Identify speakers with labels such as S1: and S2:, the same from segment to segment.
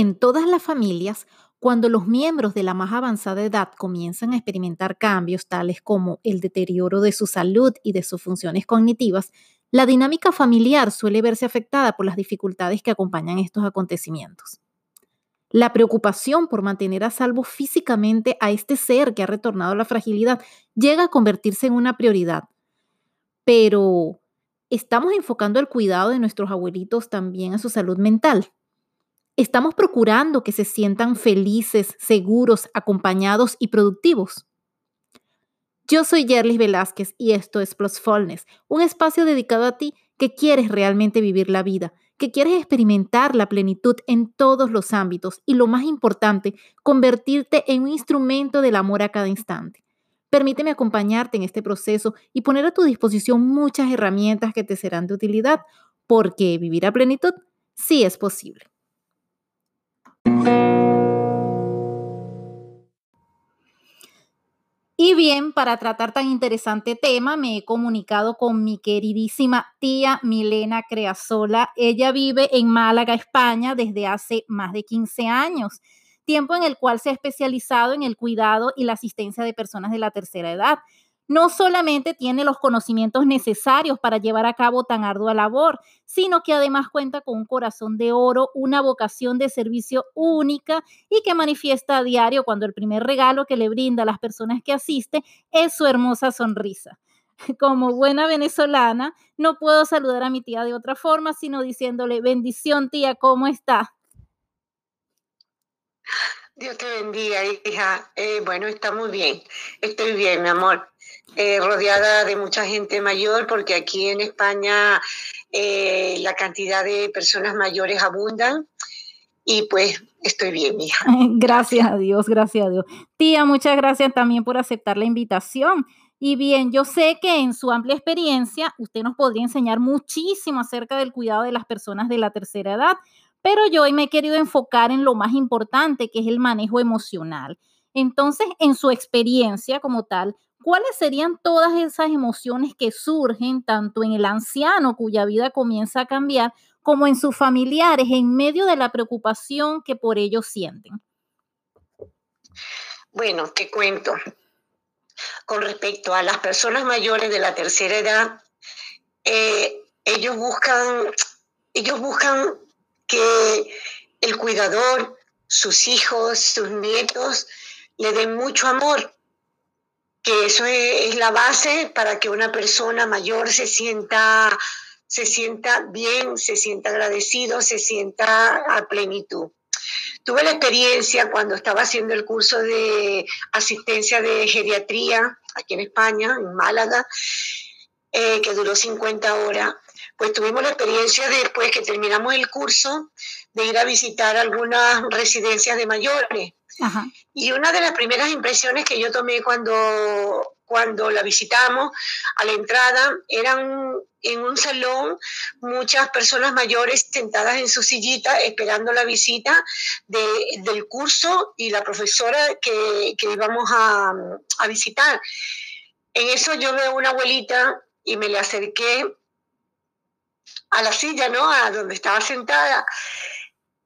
S1: En todas las familias, cuando los miembros de la más avanzada edad comienzan a experimentar cambios tales como el deterioro de su salud y de sus funciones cognitivas, la dinámica familiar suele verse afectada por las dificultades que acompañan estos acontecimientos. La preocupación por mantener a salvo físicamente a este ser que ha retornado a la fragilidad llega a convertirse en una prioridad. Pero, ¿estamos enfocando el cuidado de nuestros abuelitos también a su salud mental? ¿Estamos procurando que se sientan felices, seguros, acompañados y productivos? Yo soy Yerlis Velázquez y esto es Plusfulness, un espacio dedicado a ti que quieres realmente vivir la vida, que quieres experimentar la plenitud en todos los ámbitos y lo más importante, convertirte en un instrumento del amor a cada instante. Permíteme acompañarte en este proceso y poner a tu disposición muchas herramientas que te serán de utilidad, porque vivir a plenitud sí es posible. Bien, para tratar tan interesante tema, me he comunicado con mi queridísima tía Milena Creasola. Ella vive en Málaga, España, desde hace más de 15 años, tiempo en el cual se ha especializado en el cuidado y la asistencia de personas de la tercera edad no solamente tiene los conocimientos necesarios para llevar a cabo tan ardua labor, sino que además cuenta con un corazón de oro, una vocación de servicio única y que manifiesta a diario cuando el primer regalo que le brinda a las personas que asiste es su hermosa sonrisa. Como buena venezolana, no puedo saludar a mi tía de otra forma, sino diciéndole, bendición tía, ¿cómo está?
S2: Dios te bendiga, hija. Eh, bueno, está muy bien. Estoy bien, mi amor. Eh, rodeada de mucha gente mayor, porque aquí en España eh, la cantidad de personas mayores abundan. Y pues estoy bien, hija.
S1: Gracias a Dios, gracias a Dios. Tía, muchas gracias también por aceptar la invitación. Y bien, yo sé que en su amplia experiencia usted nos podría enseñar muchísimo acerca del cuidado de las personas de la tercera edad, pero yo hoy me he querido enfocar en lo más importante, que es el manejo emocional. Entonces, en su experiencia como tal, ¿cuáles serían todas esas emociones que surgen tanto en el anciano cuya vida comienza a cambiar, como en sus familiares en medio de la preocupación que por ellos sienten?
S2: Bueno, te cuento. Con respecto a las personas mayores de la tercera edad, eh, ellos buscan, ellos buscan que el cuidador, sus hijos, sus nietos, le den mucho amor, que eso es, la base para que una persona mayor se sienta, se sienta bien, se sienta agradecido, se sienta a plenitud. Tuve la experiencia cuando estaba haciendo el curso de asistencia de geriatría aquí en España, en Málaga, eh, que duró 50 horas pues tuvimos la experiencia después que terminamos el curso de ir a visitar algunas residencias de mayores. Y una de las primeras impresiones que yo tomé cuando, cuando la visitamos a la entrada eran en un salón muchas personas mayores sentadas en su sillita esperando la visita del curso y la profesora que, que íbamos a, a visitar. En eso yo veo una abuelita y me le acerqué a la silla, ¿no? A donde estaba sentada.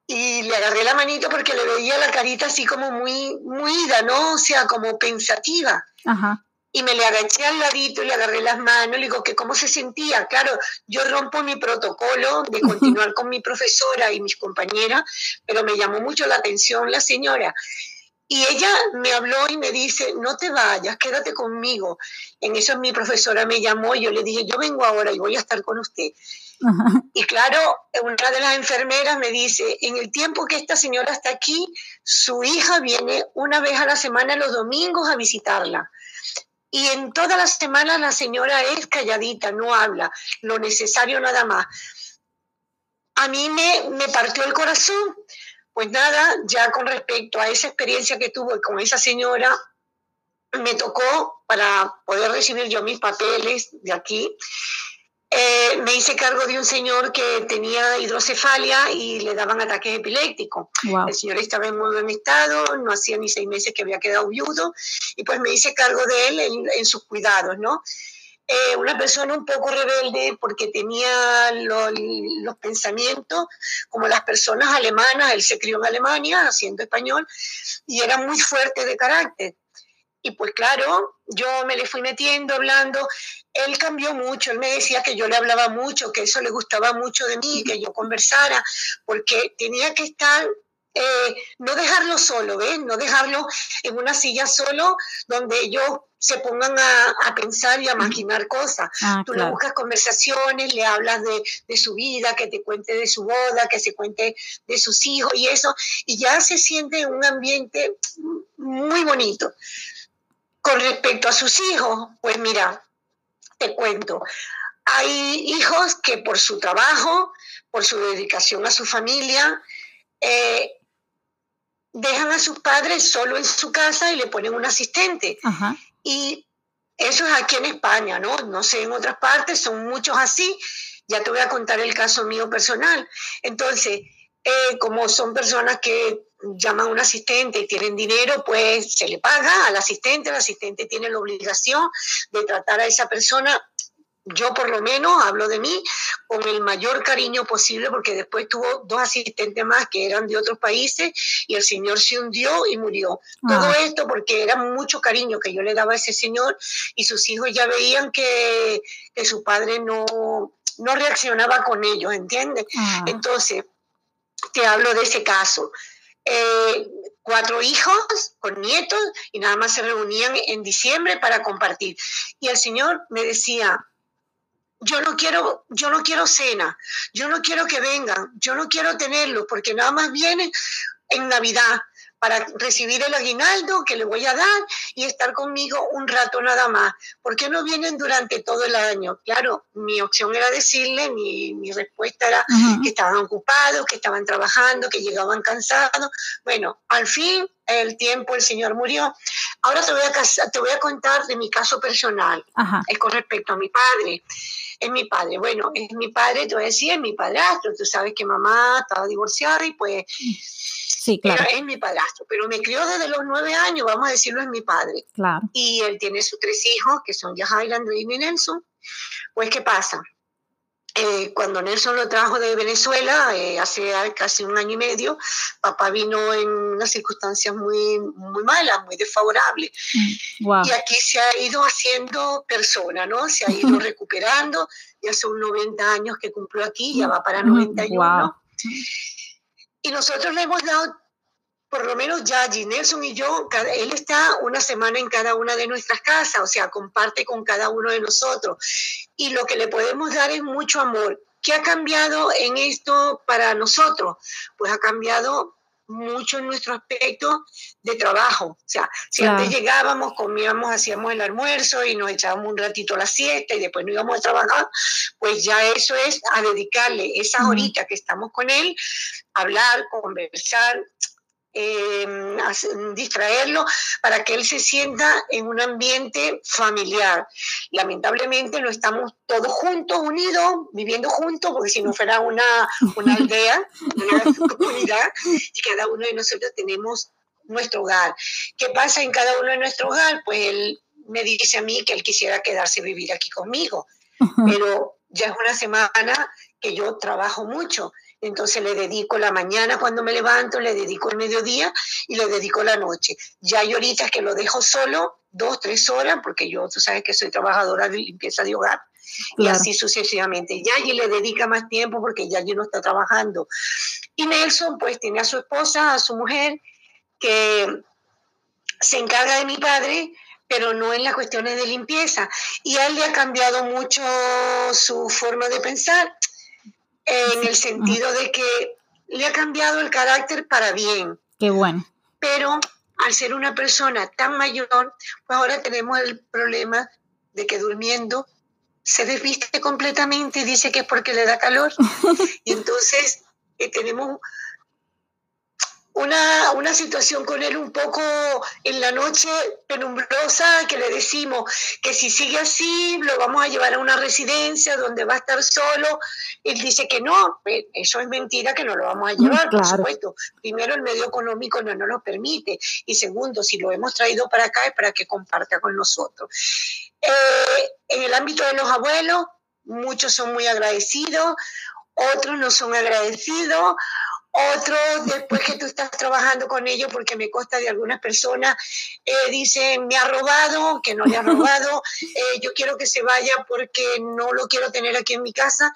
S2: Y le agarré la manito porque le veía la carita así como muy, muy ida, ¿no? O sea, como pensativa. Y me le agaché al ladito y le agarré las manos, le digo que cómo se sentía. Claro, yo rompo mi protocolo de continuar con mi profesora y mis compañeras, pero me llamó mucho la atención la señora. Y ella me habló y me dice, no te vayas, quédate conmigo. En eso mi profesora me llamó y yo le dije, yo vengo ahora y voy a estar con usted. Y claro, una de las enfermeras me dice, en el tiempo que esta señora está aquí, su hija viene una vez a la semana los domingos a visitarla. Y en todas las semanas la señora es calladita, no habla, lo necesario nada más. A mí me, me partió el corazón. Pues nada, ya con respecto a esa experiencia que tuve con esa señora, me tocó para poder recibir yo mis papeles de aquí eh, me hice cargo de un señor que tenía hidrocefalia y le daban ataques epilépticos. El señor estaba en muy buen estado, no hacía ni seis meses que había quedado viudo, y pues me hice cargo de él en, sus cuidados, ¿no? eh, una persona un poco rebelde porque tenía los pensamientos como las personas alemanas, él se crió en Alemania haciendo español y era muy fuerte de carácter. Y pues claro, yo me le fui metiendo, hablando. Él cambió mucho, él me decía que yo le hablaba mucho, que eso le gustaba mucho de mí, que yo conversara, porque tenía que estar eh, no dejarlo solo, ¿ves? No dejarlo en una silla solo donde ellos se pongan a, pensar y a maquinar cosas. Ah, Tú le buscas conversaciones, le hablas de, de, su vida, que te cuente de su boda, que se cuente de sus hijos y eso, y ya se siente un ambiente muy bonito. Con respecto a sus hijos, pues mira, te cuento, hay hijos que por su trabajo, por su dedicación a su familia, eh, dejan a sus padres solo en su casa y le ponen un asistente. Y eso es aquí en España, ¿no? No sé, en otras partes son muchos así. Ya te voy a contar el caso mío personal. Entonces, eh, como son personas que llaman a un asistente y tienen dinero, pues se le paga al asistente, el asistente tiene la obligación de tratar a esa persona yo por lo menos hablo de mí con el mayor cariño posible porque después tuvo dos asistentes más que eran de otros países y el señor se hundió y murió. Todo ah. esto porque era mucho cariño que yo le daba a ese señor y sus hijos ya veían que, su padre no, no reaccionaba con ellos, ¿entiendes? Ah. Entonces, te hablo de ese caso. Eh, cuatro hijos con nietos y nada más se reunían en diciembre para compartir. Y el Señor me decía, yo no quiero, yo no quiero cena, yo no quiero que vengan, yo no quiero tenerlo, porque nada más vienen en Navidad para recibir el aguinaldo que le voy a dar y estar conmigo un rato nada más. ¿Por qué no vienen durante todo el año? Claro, mi opción era decirle, mi, mi respuesta era que estaban ocupados, que estaban trabajando, que llegaban cansados. Bueno, al fin el tiempo el Señor murió. Ahora te voy a, te voy a contar de mi caso personal, es con respecto a mi padre es mi padre. Bueno, es mi padre, te voy a decir, es mi padrastro. Tú sabes que mamá estaba divorciada y pues...
S1: Sí, claro.
S2: es mi padrastro, pero me crió desde los nueve años, vamos a decirlo, es mi padre.
S1: Claro.
S2: Y él tiene sus tres hijos, que son Yahaira, Andrés y Nelson. Pues, ¿qué pasa? Eh, cuando Nelson lo trajo de Venezuela, eh, hace casi un año y medio, papá vino en unas circunstancias muy, muy malas, muy desfavorables. Mm, y aquí se ha ido haciendo persona, ¿no? Se ha ido recuperando. Ya son 90 años que cumplió aquí, ya va para 91. Y nosotros le hemos dado por lo menos ya Nelson y yo, él está una semana en cada una de nuestras casas, o sea, comparte con cada uno de nosotros. Y lo que le podemos dar es mucho amor. ¿Qué ha cambiado en esto para nosotros? Pues ha cambiado mucho en nuestro aspecto de trabajo. O sea, si antes llegábamos, comíamos, hacíamos el almuerzo y nos echábamos un ratito a la siesta y después no íbamos a trabajar, pues ya eso es a dedicarle esas horitas que estamos con él, hablar, conversar, eh, distraerlo para que él se sienta en un ambiente familiar. Lamentablemente no estamos todos juntos, unidos, viviendo juntos, porque si no fuera una, una aldea, una comunidad, y cada uno de nosotros tenemos nuestro hogar. ¿Qué pasa en cada uno de nuestro hogar? Pues él me dice a mí que él quisiera quedarse vivir aquí conmigo, pero ya es una semana que yo trabajo mucho entonces le dedico la mañana cuando me levanto, le dedico el mediodía y le dedico la noche. Ya hay ahorita que lo dejo solo dos, tres horas, porque yo, tú sabes que soy trabajadora de limpieza de hogar, y así sucesivamente. Yayi le dedica más tiempo porque Yayi no está trabajando. Y Nelson, pues, tiene a su esposa, a su mujer, que se encarga de mi padre, pero no en las cuestiones de limpieza. Y a él le ha cambiado mucho su forma de pensar en el sentido de que le ha cambiado el carácter para bien.
S1: Qué bueno.
S2: Pero al ser una persona tan mayor, pues ahora tenemos el problema de que durmiendo se desviste completamente y dice que es porque le da calor. y entonces eh, tenemos una, una situación con él un poco en la noche penumbrosa que le decimos que si sigue así lo vamos a llevar a una residencia donde va a estar solo. Él dice que no, pues, eso es mentira, que no lo vamos a llevar, por supuesto. Primero, el medio económico no nos lo permite y segundo, si lo hemos traído para acá es para que comparta con nosotros. Eh, en el ámbito de los abuelos, muchos son muy agradecidos, otros no son agradecidos, otros, después que tú estás trabajando con ellos, porque me consta de algunas personas, eh, dicen, me ha robado, que no le ha robado, eh, yo quiero que se vaya porque no lo quiero tener aquí en mi casa.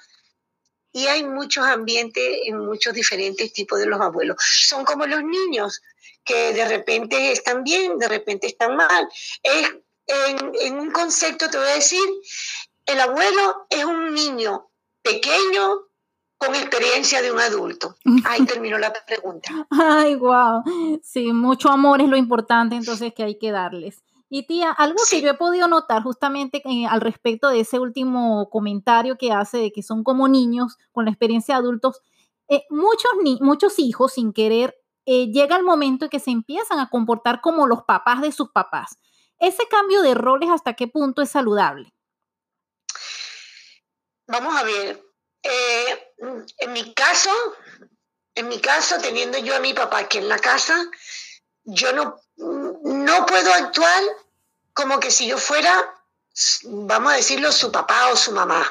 S2: Y hay muchos ambientes en muchos diferentes tipos de los abuelos. Son como los niños, que de repente están bien, de repente están mal. Es, en, en un concepto te voy a decir, el abuelo es un niño pequeño, con experiencia de un adulto. Ahí terminó la pregunta.
S1: Ay, wow. Sí, mucho amor es lo importante entonces que hay que darles. Y tía, algo que yo he podido notar justamente eh, al respecto de ese último comentario que hace de que son como niños con la experiencia de adultos, eh, muchos, ni muchos hijos sin querer eh, llega el momento en que se empiezan a comportar como los papás de sus papás. Ese cambio de roles, ¿hasta qué punto es saludable?
S2: Vamos a ver, eh, en mi caso, en mi caso, teniendo yo a mi papá aquí en la casa, yo no, no puedo actuar como que si yo fuera, vamos a decirlo, su papá o su mamá.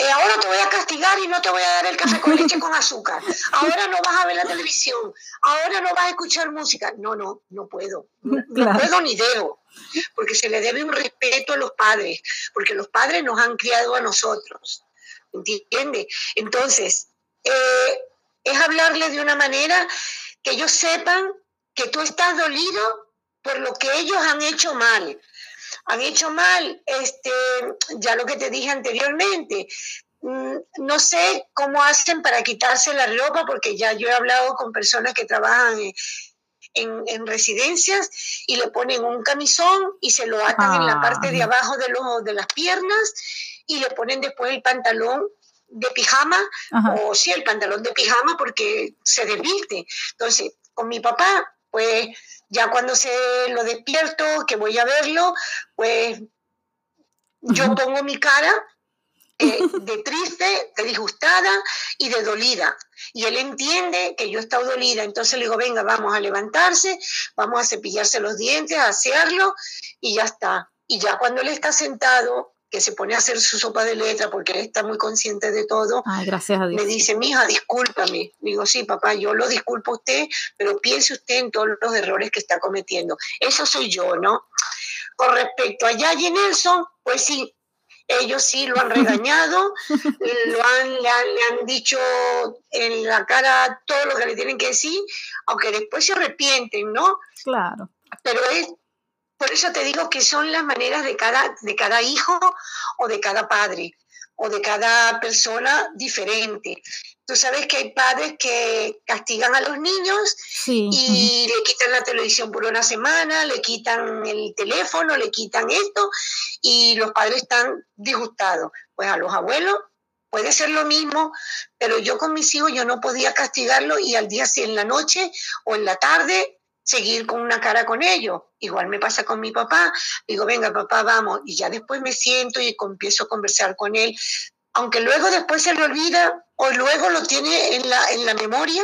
S2: Eh, ahora te voy a castigar y no te voy a dar el café con leche con azúcar. Ahora no vas a ver la televisión. Ahora no vas a escuchar música. No, no, no puedo. No puedo ni debo. Porque se le debe un respeto a los padres. Porque los padres nos han criado a nosotros. ¿Entiende? Entonces, eh, es hablarle de una manera que ellos sepan que tú estás dolido por lo que ellos han hecho mal. Han hecho mal, este, ya lo que te dije anteriormente, mm, no sé cómo hacen para quitarse la ropa, porque ya yo he hablado con personas que trabajan en, residencias y le ponen un camisón y se lo atan en la parte de abajo de, los, de las piernas y le ponen después el pantalón de pijama o sí, el pantalón de pijama porque se desviste. Entonces, con mi papá, pues ya cuando se lo despierto, que voy a verlo, pues yo pongo mi cara eh, de triste, de disgustada y de dolida. Y él entiende que yo he estado dolida. Entonces le digo, venga, vamos a levantarse, vamos a cepillarse los dientes, a asearlo y ya está. Y ya cuando él está sentado que se pone a hacer su sopa de letra porque él está muy consciente de todo,
S1: gracias a Dios.
S2: me dice, mija, discúlpame. Digo, sí, papá, yo lo disculpo a usted, pero piense usted en todos los errores que está cometiendo. Eso soy yo, ¿no? Con respecto a Yayi Nelson, pues sí, ellos sí lo han regañado, lo han, le, han, le, han, dicho en la cara todo lo que le tienen que decir, aunque después se arrepienten, ¿no?
S1: Claro.
S2: Pero es por eso te digo que son las maneras de cada, de cada hijo o de cada padre o de cada persona diferente. Tú sabes que hay padres que castigan a los niños y le quitan la televisión por una semana, le quitan el teléfono, le quitan esto y los padres están disgustados. Pues a los abuelos puede ser lo mismo, pero yo con mis hijos yo no podía castigarlo y al día si en la noche o en la tarde seguir con una cara con ellos. Igual me pasa con mi papá. Digo, venga, papá, vamos. Y ya después me siento y empiezo a conversar con él. Aunque luego después se le olvida o luego lo tiene en la, en la memoria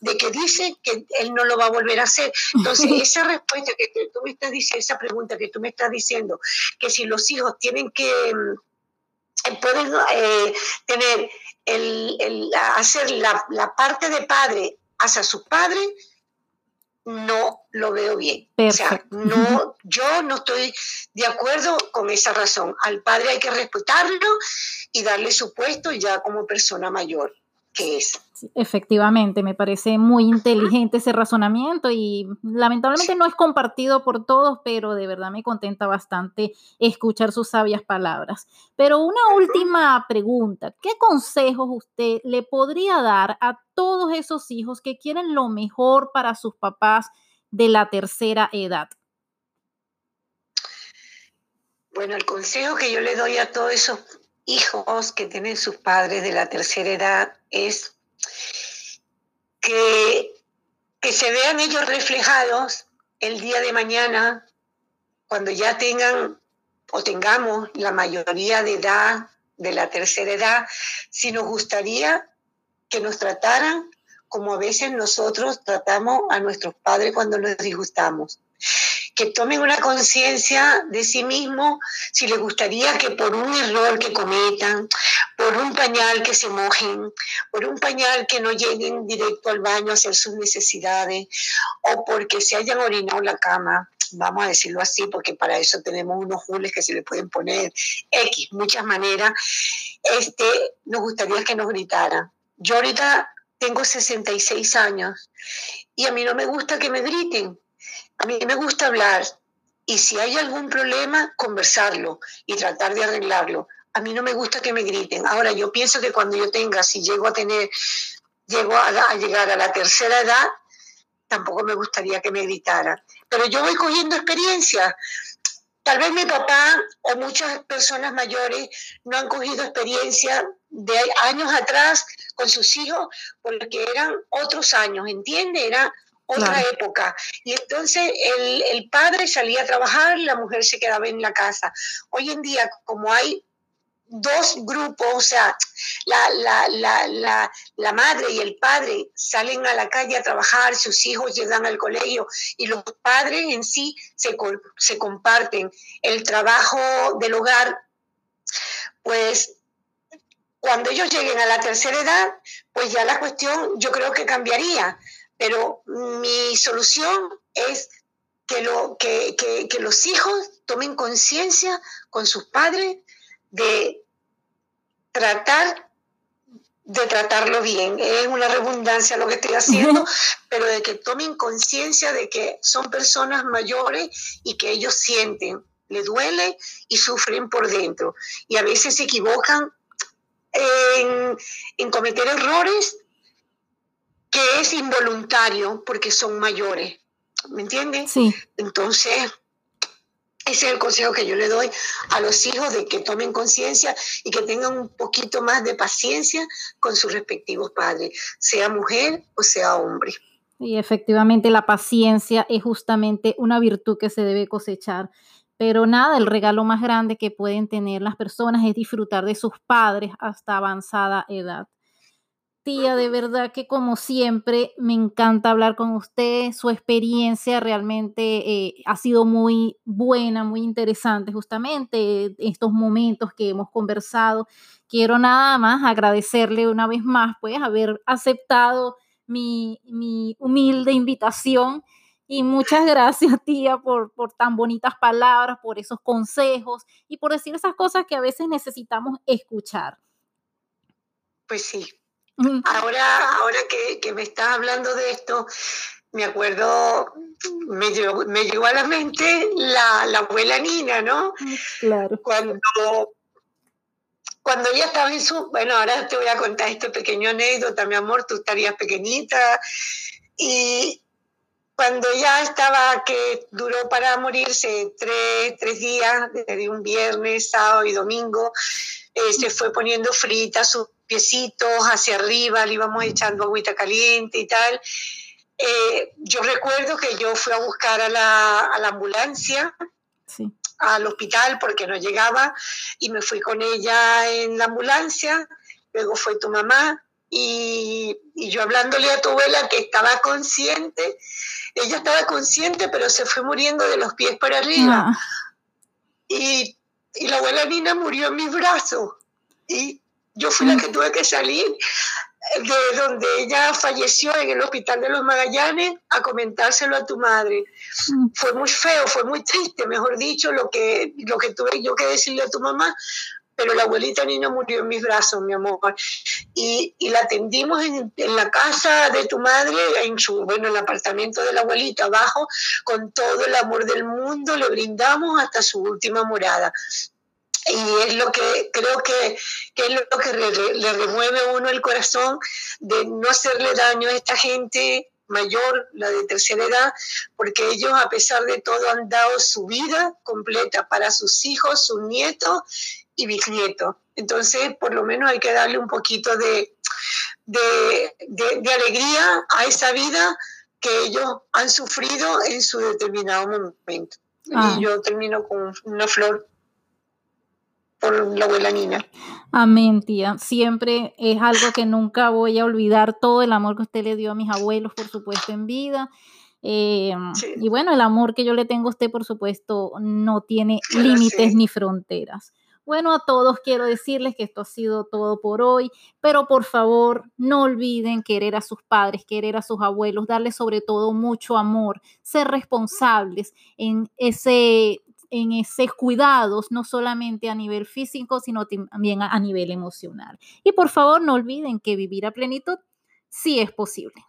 S2: de que dice que él no lo va a volver a hacer. Entonces, esa respuesta que tú me estás diciendo, esa pregunta que tú me estás diciendo, que si los hijos tienen que, mm, pueden eh, tener el, el, hacer la, la parte de padre hacia su padre, no lo veo bien. O sea, no, yo no estoy de acuerdo con esa razón. Al padre hay que respetarlo y darle su puesto ya como persona mayor que es.
S1: efectivamente, me parece muy inteligente ese razonamiento y lamentablemente no es compartido por todos, pero de verdad me contenta bastante escuchar sus sabias palabras. Pero una última pregunta, ¿qué consejos usted le podría dar a todos esos hijos que quieren lo mejor para sus papás de la tercera edad?
S2: Bueno, el consejo que yo le doy a todos esos hijos que tienen sus padres de la tercera edad es que que se vean ellos reflejados el día de mañana, cuando ya tengan o tengamos la mayoría de edad, de la tercera edad, si nos gustaría que nos trataran como a veces nosotros tratamos a nuestros padres cuando nos disgustamos. Que tomen una conciencia de sí mismos si les gustaría que por un error que cometan, por un pañal que se mojen, por un pañal que no lleguen directo al baño a hacer sus necesidades, o porque se hayan orinado la cama, vamos a decirlo así, porque para eso tenemos unos jules que se le pueden poner X, muchas maneras, este, nos gustaría que nos gritaran. Yo ahorita tengo 66 años y a mí no me gusta que me griten, a mí me gusta hablar y si hay algún problema, conversarlo y tratar de arreglarlo. A mí no me gusta que me griten. Ahora, yo pienso que cuando yo tenga, si llego a tener, llego a, a llegar a la tercera edad, tampoco me gustaría que me gritaran. Pero yo voy cogiendo experiencia. Tal vez mi papá o muchas personas mayores no han cogido experiencia de años atrás con sus hijos porque eran otros años, ¿entiende? Era otra época. Y entonces el, el, padre salía a trabajar, la mujer se quedaba en la casa. Hoy en día, como hay dos grupos, o sea, la, la, la, la, madre y el padre salen a la calle a trabajar, sus hijos llegan al colegio y los padres en sí se, se comparten el trabajo del hogar, pues cuando ellos lleguen a la tercera edad, pues ya la cuestión yo creo que cambiaría, pero mi solución es que, lo, que, que, que los hijos tomen conciencia con sus padres de tratar de tratarlo bien. Es una redundancia lo que estoy haciendo, pero de que tomen conciencia de que son personas mayores y que ellos sienten, le duele y sufren por dentro. Y a veces se equivocan en, en cometer errores que es involuntario porque son mayores. ¿Me entiendes?
S1: Sí.
S2: Entonces, ese es el consejo que yo le doy a los hijos de que tomen conciencia y que tengan un poquito más de paciencia con sus respectivos padres, sea mujer o sea hombre.
S1: Y efectivamente la paciencia es justamente una virtud que se debe cosechar. Pero nada, el regalo más grande que pueden tener las personas es disfrutar de sus padres hasta avanzada edad de verdad que como siempre me encanta hablar con usted. Su experiencia realmente eh, ha sido muy buena, muy interesante justamente estos momentos que hemos conversado. Quiero nada más agradecerle una vez más pues haber aceptado mi, mi humilde invitación y muchas gracias, tía, por, por tan bonitas palabras, por esos consejos y por decir esas cosas que a veces necesitamos escuchar.
S2: Pues sí, Ahora, ahora que, me estás hablando de esto, me acuerdo, me llegó, me llegó a la mente la, abuela Nina, ¿no?
S1: Claro.
S2: Cuando, cuando ella estaba en su... Bueno, ahora te voy a contar este pequeño anécdota, mi amor, tú estarías pequeñita. Y cuando ya estaba, que duró para morirse tres, tres días, desde un viernes, sábado y domingo, eh, se fue poniendo frita su piecitos hacia arriba, le íbamos echando agüita caliente y tal. Eh, yo recuerdo que yo fui a buscar a la, a la ambulancia, al hospital, porque no llegaba, y me fui con ella en la ambulancia, luego fue tu mamá, y, y yo hablándole a tu abuela que estaba consciente, ella estaba consciente, pero se fue muriendo de los pies para arriba. Ah. Y, y la abuela Nina murió en mis brazos. Y yo fui la que tuve que salir de donde ella falleció en el hospital de los Magallanes a comentárselo a tu madre. Mm. Fue muy feo, fue muy triste, mejor dicho, lo que, lo que tuve yo que decirle a tu mamá, pero la abuelita Nina murió en mis brazos, mi amor. Y, y la atendimos en, en, la casa de tu madre, en su, bueno, en el apartamento de la abuelita, abajo, con todo el amor del mundo, le brindamos hasta su última morada y es lo que creo que, que es lo que le, remueve a uno el corazón de no hacerle daño a esta gente mayor, la de tercera edad, porque ellos a pesar de todo han dado su vida completa para sus hijos, sus nietos y bisnietos. Entonces, por lo menos hay que darle un poquito de, de, de, de alegría a esa vida que ellos han sufrido en su determinado momento.
S1: Ah.
S2: Y yo termino con una flor por la abuela Nina.
S1: Amén, tía. Siempre es algo que nunca voy a olvidar, todo el amor que usted le dio a mis abuelos, por supuesto, en vida. Eh,
S2: Sí.
S1: Y bueno, el amor que yo le tengo a usted, por supuesto, no tiene límites
S2: sí.
S1: ni fronteras. Bueno, a todos quiero decirles que esto ha sido todo por hoy, pero por favor no olviden querer a sus padres, querer a sus abuelos, darles sobre todo mucho amor, ser responsables en ese en esos cuidados, no solamente a nivel físico, sino también a, a nivel emocional. Y por favor no olviden que vivir a plenitud sí es posible.